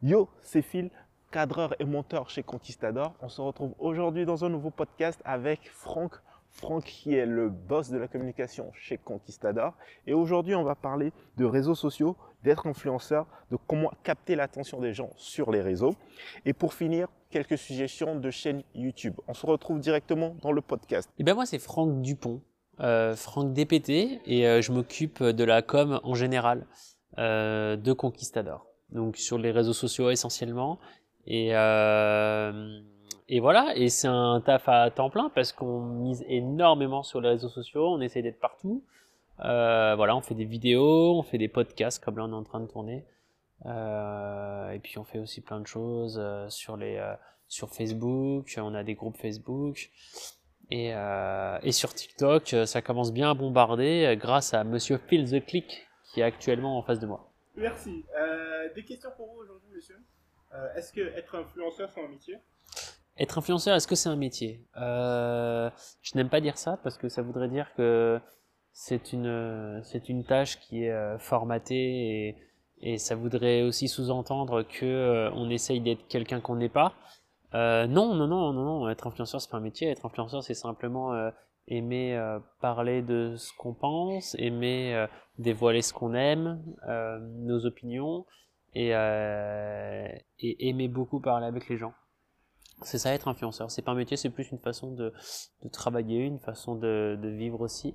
Yo, c'est Phil, cadreur et monteur chez Conquistador. On se retrouve aujourd'hui dans un nouveau podcast avec Franck. Franck qui est le boss de la communication chez Conquistador. Et aujourd'hui, on va parler de réseaux sociaux, d'être influenceur, de comment capter l'attention des gens sur les réseaux. Et pour finir, quelques suggestions de chaînes YouTube. On se retrouve directement dans le podcast. Et ben moi, c'est Franck Dupont, euh, Franck DPT, et euh, je m'occupe de la com en général euh, de Conquistador donc sur les réseaux sociaux essentiellement. Et, euh, et voilà, et c'est un taf à temps plein parce qu'on mise énormément sur les réseaux sociaux, on essaie d'être partout. Euh, voilà, on fait des vidéos, on fait des podcasts comme là on est en train de tourner. Euh, et puis on fait aussi plein de choses euh, sur les euh, sur Facebook, on a des groupes Facebook. Et, euh, et sur TikTok, ça commence bien à bombarder grâce à Monsieur Phil the Click qui est actuellement en face de moi. Merci. Euh, des questions pour vous aujourd'hui, monsieur. Euh, est-ce que être influenceur, c'est un métier? Être influenceur, est-ce que c'est un métier? Euh, Je n'aime pas dire ça parce que ça voudrait dire que c'est une, c'est une tâche qui est euh, formatée et, et ça voudrait aussi sous-entendre que euh, on essaye d'être quelqu'un qu'on n'est pas. Euh, non, non, non, non, non. Être influenceur, c'est pas un métier. Être influenceur, c'est simplement euh, aimer euh, parler de ce qu'on pense, aimer euh, dévoiler ce qu'on aime, euh, nos opinions, et, aimer beaucoup parler avec les gens. C'est ça être influenceur. C'est pas un métier, c'est plus une façon de, travailler, une façon de, vivre aussi.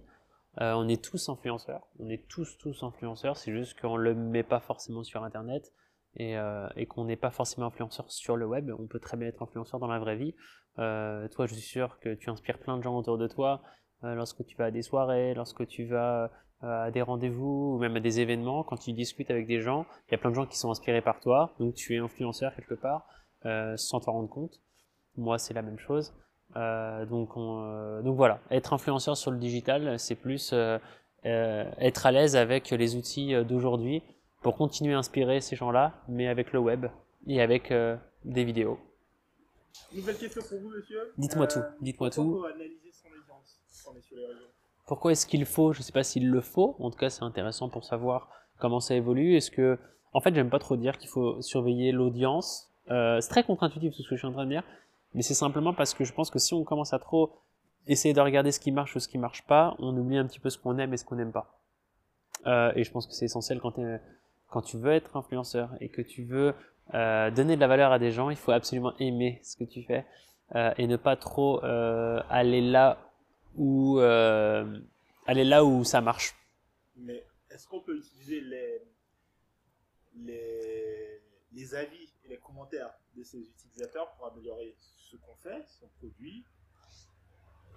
On est tous influenceurs, on est tous tous influenceurs, c'est juste qu'on le met pas forcément sur internet et, et qu'on n'est pas forcément influenceur sur le web. On peut très bien être influenceur dans la vraie vie. Euh, toi, je suis sûr que tu inspires plein de gens autour de toi euh, lorsque tu vas à des soirées, lorsque tu vas euh, à des rendez-vous ou même à des événements. Quand tu discutes avec des gens, il y a plein de gens qui sont inspirés par toi, donc tu es influenceur quelque part euh, sans t'en rendre compte. Moi, c'est la même chose. Euh, donc, on, euh, donc voilà, être influenceur sur le digital, c'est plus être à l'aise avec les outils d'aujourd'hui pour continuer à inspirer ces gens-là, mais avec le web et avec des vidéos. Nouvelle question pour vous, monsieur. Dites-moi Euh, tout, dites-moi tout. Pourquoi analyser son audience quand on est sur les réseaux Pourquoi est-ce qu'il faut Je sais pas s'il le faut. En tout cas, c'est intéressant pour savoir comment ça évolue. Est-ce que, en fait, j'aime pas trop dire qu'il faut surveiller l'audience. Euh, c'est très contre-intuitif tout ce que je suis en train de dire, mais c'est simplement parce que je pense que si on commence à trop essayer de regarder ce qui marche ou ce qui marche pas, on oublie un petit peu ce qu'on aime et ce qu'on n'aime pas. Euh, et je pense que c'est essentiel quand tu veux être influenceur et que tu veux euh, donner de la valeur à des gens, il faut absolument aimer ce que tu fais euh, et ne pas trop euh, aller là où aller là où ça marche. Mais est-ce qu'on peut utiliser les, les, les avis et les commentaires de ces utilisateurs pour améliorer ce qu'on fait, son produit?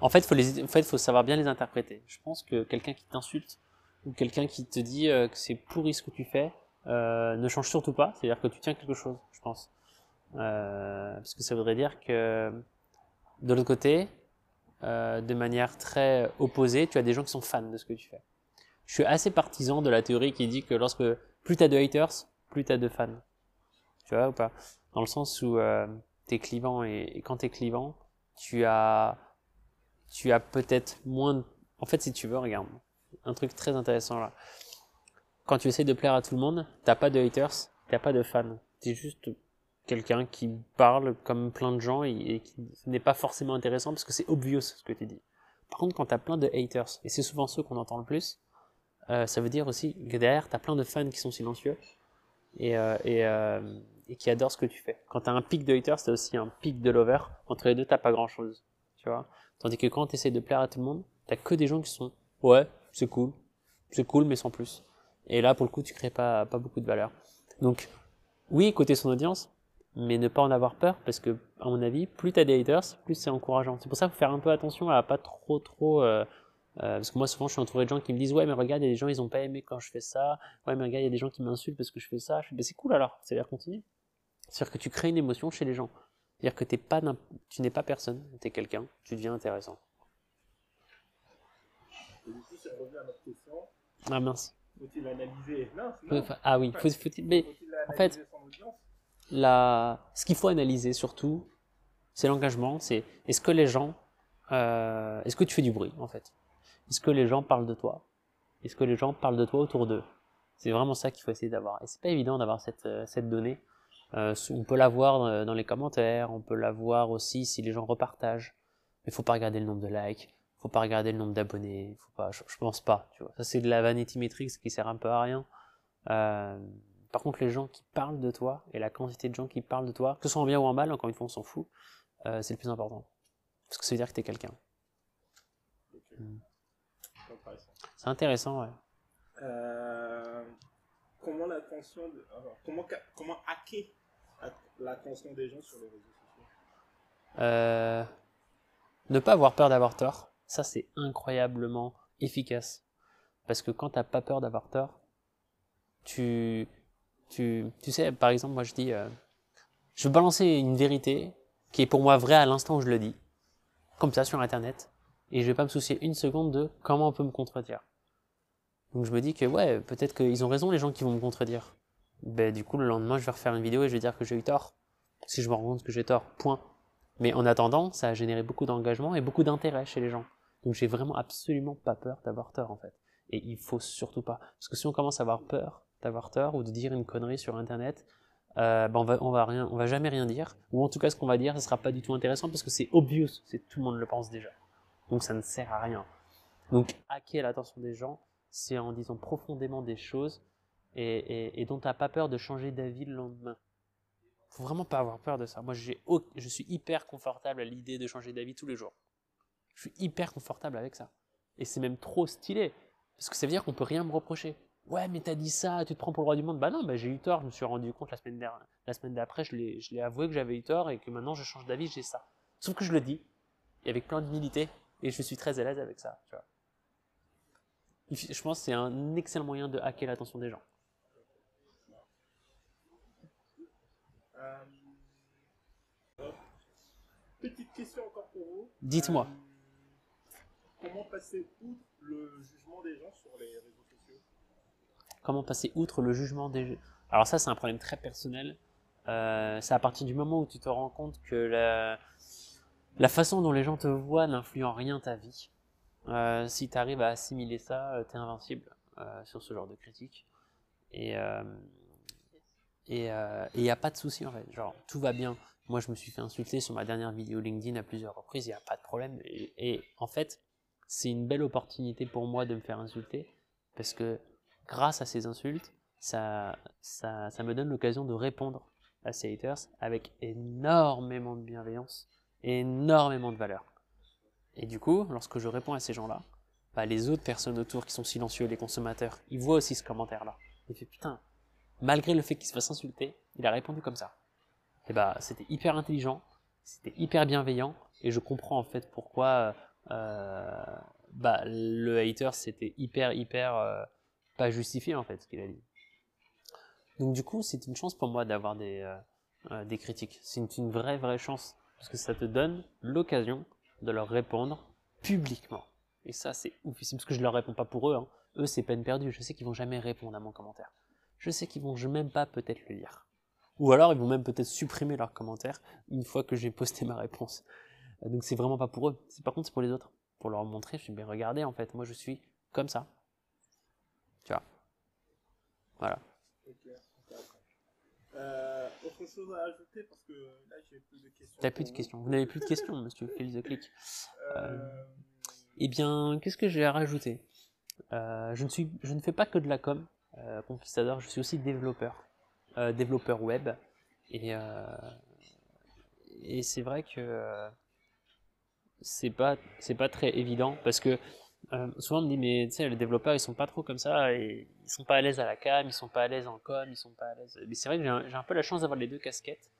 En fait, faut les, en fait, faut savoir bien les interpréter. Je pense que quelqu'un qui t'insulte ou quelqu'un qui te dit que c'est pourri ce que tu fais euh, ne change surtout pas. C'est-à-dire que tu tiens quelque chose, je pense. Euh, parce que ça voudrait dire que de l'autre côté, euh, de manière très opposée, tu as des gens qui sont fans de ce que tu fais. Je suis assez partisan de la théorie qui dit que lorsque plus t'as de haters, plus t'as de fans. Tu vois ou pas? Dans le sens où euh, t'es clivant et, quand t'es clivant, tu as tu as peut-être moins. En fait, si tu veux, regarde, un truc très intéressant là. Quand tu essaies de plaire à tout le monde, t'as pas de haters, t'as pas de fans. T'es juste quelqu'un qui parle comme plein de gens et, qui n'est pas forcément intéressant parce que c'est obvious ce que tu dis. Par contre, quand t'as plein de haters, et c'est souvent ceux qu'on entend le plus, euh, ça veut dire aussi que derrière, t'as plein de fans qui sont silencieux et, euh, euh, et qui adorent ce que tu fais. Quand t'as un pic de haters, t'as aussi un pic de lovers. Entre les deux, t'as pas grand chose. Tu vois Tandis que quand tu essaies de plaire à tout le monde, t'as que des gens qui sont ouais, c'est cool, c'est cool, mais sans plus. Et là, pour le coup, tu crées pas, pas beaucoup de valeur. Donc, oui, écouter son audience, mais ne pas en avoir peur, parce que, à mon avis, plus t'as des haters, plus c'est encourageant. C'est pour ça qu'il faut faire un peu attention à pas trop, trop. Euh, euh, parce que moi, souvent, je suis entouré de gens qui me disent ouais, mais regarde, il y a des gens, ils ont pas aimé quand je fais ça. Ouais, mais regarde, il y a des gens qui m'insultent parce que je fais ça. Je fais, bah, c'est cool alors, c'est-à-dire continue. C'est-à-dire que tu crées une émotion chez les gens. C'est-à-dire que t'es pas, tu n'es pas personne, tu es quelqu'un, tu deviens intéressant. Et du coup, c'est revenu à notre question. Ah mince. Faut-il analyser? Non, non. Ah oui, faut, faut, mais en fait- la, ce qu'il faut analyser surtout, c'est l'engagement, c'est est-ce que les gens, euh, est-ce que tu fais du bruit en fait? Est-ce que les gens parlent de toi? Est-ce que les gens parlent de toi autour d'eux? C'est vraiment ça qu'il faut essayer d'avoir. Et c'est pas évident d'avoir cette, euh, cette donnée. Euh, on peut la voir dans les commentaires, on peut la voir aussi si les gens repartagent. Mais faut pas regarder le nombre de likes, faut pas regarder le nombre d'abonnés, faut pas, je, pense pas, tu vois. Ça c'est de la vanity metrics qui sert un peu à rien. Euh, par contre, les gens qui parlent de toi et la quantité de gens qui parlent de toi, que ce soit en bien ou en mal, encore une fois, on s'en fout, euh, c'est le plus important. Parce que ça veut dire que tu es quelqu'un. Hmm. C'est intéressant, ouais. Euh, comment l'attention, comment, comment hacker l'attention des gens sur les réseaux sociaux? Euh, Ne pas avoir peur d'avoir tort, ça c'est incroyablement efficace. Parce que quand tu n'as pas peur d'avoir tort, tu, tu, tu sais, par exemple, moi je dis, euh, je veux balancer une vérité qui est pour moi vraie à l'instant où je le dis, comme ça sur Internet, et je vais pas me soucier une seconde de comment on peut me contredire. Donc je me dis que ouais, peut-être qu'ils ont raison les gens qui vont me contredire. Ben du coup le lendemain je vais refaire une vidéo et je vais dire que j'ai eu tort. Si je me rends compte que j'ai tort, point. Mais en attendant, ça a généré beaucoup d'engagement et beaucoup d'intérêt chez les gens. Donc j'ai vraiment absolument pas peur d'avoir tort en fait. Et il faut surtout pas. Parce que si on commence à avoir peur d'avoir tort ou de dire une connerie sur internet, euh, ben on va va jamais rien dire. Ou en tout cas ce qu'on va dire, ce sera pas du tout intéressant parce que c'est obvious, c'est tout le monde le pense déjà. Donc ça ne sert à rien. Donc hacker l'attention des gens, c'est en disant profondément des choses et, dont tu n'as pas peur de changer d'avis le lendemain. faut vraiment pas avoir peur de ça. Moi, je suis hyper confortable à l'idée de changer d'avis tous les jours. Je suis hyper confortable avec ça. Et c'est même trop stylé. Parce que ça veut dire qu'on peut rien me reprocher. Ouais, mais t'as dit ça, tu te prends pour le roi du monde. Bah non, bah j'ai eu tort. Je me suis rendu compte la semaine, dernière, la semaine d'après, je l'ai, avoué que j'avais eu tort et que maintenant je change d'avis, j'ai ça. Sauf que je le dis, et avec plein d'humilité, et je suis très à l'aise avec ça. Tu vois. Je pense que c'est un excellent moyen de hacker l'attention des gens. Euh, petite question encore pour vous. Dites-moi. Euh, comment passer outre le jugement des gens sur les réseaux sociaux Comment passer outre le jugement des gens? Alors ça, c'est un problème très personnel. Euh, c'est à partir du moment où tu te rends compte que la, façon dont les gens te voient n'influe en rien ta vie. Euh, si tu arrives à assimiler ça, euh, tu es invincible euh, sur ce genre de critique. Et il n'y a pas de souci en fait. Genre, tout va bien. Moi, je me suis fait insulter sur ma dernière vidéo LinkedIn à plusieurs reprises, il n'y a pas de problème. Et, en fait, c'est une belle opportunité pour moi de me faire insulter parce que grâce à ces insultes, ça, ça, ça me donne l'occasion de répondre à ces haters avec énormément de bienveillance, énormément de valeur. Et du coup, lorsque je réponds à ces gens-là, bah, les autres personnes autour qui sont silencieux, les consommateurs, ils voient aussi ce commentaire-là. Ils font putain, malgré le fait qu'il se fasse insulter, il a répondu comme ça. Et bah, c'était hyper intelligent, c'était hyper bienveillant, et je comprends en fait pourquoi euh, bah, le hater c'était hyper hyper euh, pas justifié en fait ce qu'il a dit. Donc du coup, c'est une chance pour moi d'avoir des, euh, des critiques. C'est une, vraie vraie chance parce que ça te donne l'occasion de leur répondre publiquement. Et ça, c'est oufissime, parce que je leur réponds pas pour eux. Hein. Eux, c'est peine perdue. Je sais qu'ils vont jamais répondre à mon commentaire. Je sais qu'ils vont même pas peut-être le lire. Ou alors, ils vont même peut-être supprimer leur commentaire une fois que j'ai posté ma réponse. Euh, donc, c'est vraiment pas pour eux. Par contre, c'est pour les autres. Pour leur montrer, je suis bien regardé, en fait, moi, je suis comme ça. Tu vois. Voilà. Euh, autre chose à ajouter? Parce que là j'ai plus de questions. T'as plus de questions. Vous n'avez plus de questions, monsieur Félix Click. Euh. Eh bien, qu'est-ce que j'ai à rajouter? Euh, je, ne suis, je ne fais pas que de la com, Conquistador, je suis aussi développeur, développeur web. Et, et c'est vrai que c'est pas, c'est pas très évident parce que euh, souvent on me dit mais tu sais les développeurs ils sont pas trop comme ça et ils sont pas à l'aise à la cam, ils sont pas à l'aise en com, ils sont pas à l'aise. Mais c'est vrai que j'ai un, peu la chance d'avoir les deux casquettes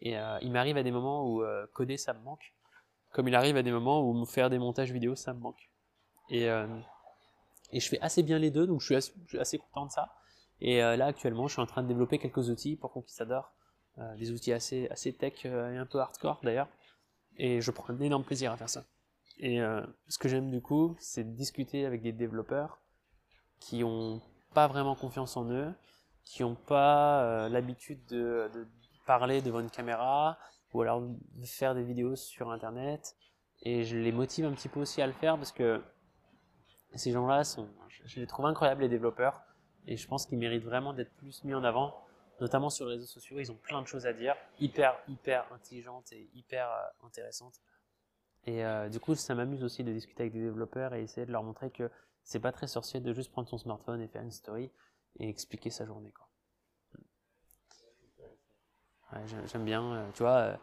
et euh, il m'arrive à des moments où euh, coder ça me manque, comme il arrive à des moments où faire des montages vidéo ça me manque. Et et je fais assez bien les deux donc je suis assez, content de ça. Et là actuellement je suis en train de développer quelques outils pour Conquistador, des outils assez assez tech et un peu hardcore d'ailleurs. Et je prends un énorme plaisir à faire ça. Et euh, ce que j'aime du coup, c'est discuter avec des développeurs qui ont pas vraiment confiance en eux, qui n'ont pas euh, l'habitude de, de, parler devant une caméra ou alors de faire des vidéos sur internet. Et je les motive un petit peu aussi à le faire parce que ces gens-là sont, je les trouve incroyables les développeurs et je pense qu'ils méritent vraiment d'être plus mis en avant notamment sur les réseaux sociaux. Ils ont plein de choses à dire, hyper, hyper intelligentes et hyper euh, intéressantes. Et euh, du coup, ça m'amuse aussi de discuter avec des développeurs et essayer de leur montrer que c'est pas très sorcier de juste prendre son smartphone et faire une story et expliquer sa journée. Quoi. J'aime bien, euh, tu vois, euh,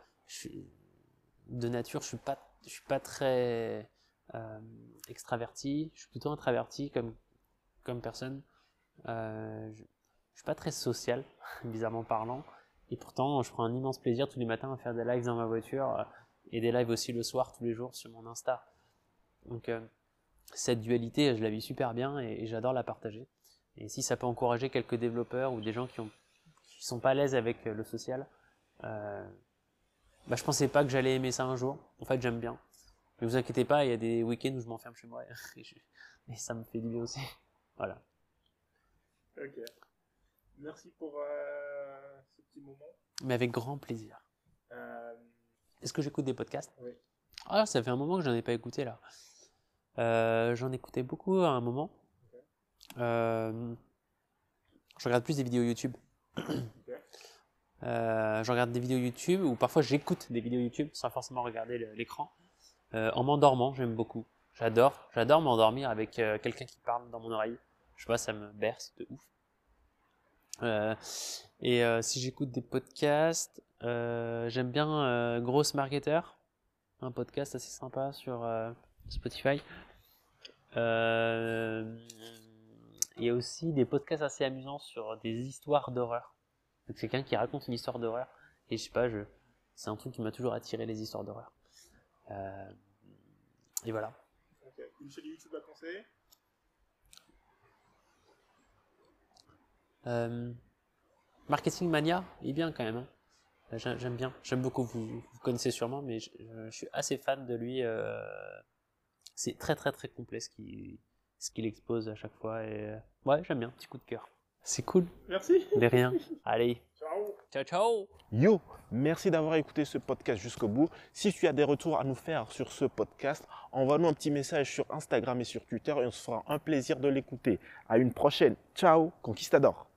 de nature, je suis pas, je suis pas très euh, extraverti. Je suis plutôt introverti comme, comme personne. Suis pas très social, bizarrement parlant. Et pourtant, je prends un immense plaisir tous les matins à faire des lives dans ma voiture euh, et des lives aussi le soir, tous les jours sur mon Insta. Donc, euh, cette dualité, je la vis super bien et, j'adore la partager. Et si ça peut encourager quelques développeurs ou des gens qui ont qui sont pas à l'aise avec euh, le social, bah, je pensais pas que j'allais aimer ça un jour. En fait, j'aime bien. Mais vous inquiétez pas, il y a des week-ends où je m'enferme chez moi et, je- et ça me fait du bien aussi. Voilà. Ok. Merci pour euh, ce petit moment. Mais avec grand plaisir. Euh, Est-ce que j'écoute des podcasts? Oui. Ah, ça fait un moment que j'en ai pas écouté là. Euh, j'en écoutais beaucoup à un moment. Euh, je regarde plus des vidéos YouTube. Je regarde des vidéos YouTube ou parfois j'écoute des vidéos YouTube sans forcément regarder l'écran. En m'endormant, j'aime beaucoup. J'adore, j'adore m'endormir avec quelqu'un qui parle dans mon oreille. Je vois, ça me berce de ouf. Euh, et euh, si j'écoute des podcasts, euh, j'aime bien euh, Gross Marketer, un podcast assez sympa sur Spotify. Il y a aussi des podcasts assez amusants sur des histoires d'horreur. C'est quelqu'un qui raconte une histoire d'horreur. Et je sais pas, je... c'est un truc qui m'a toujours attiré les histoires d'horreur. Et voilà. Une chaîne YouTube à conseiller? Euh, Marketing Mania, il est bien quand même. hein. J'ai- J'aime bien, j'aime beaucoup. Vous, vous connaissez sûrement, mais je, je suis assez fan de lui. euh, C'est très très très complet ce qu'il ce qu'il expose à chaque fois. Et euh, ouais, j'aime bien, petit coup de cœur. C'est cool, Merci. de rien. Allez. Ciao ciao Yo, merci d'avoir écouté ce podcast jusqu'au bout. Si tu as des retours à nous faire sur ce podcast, envoie-nous un petit message sur Instagram et sur Twitter et on se fera un plaisir de l'écouter. À une prochaine. Ciao, Conquistador.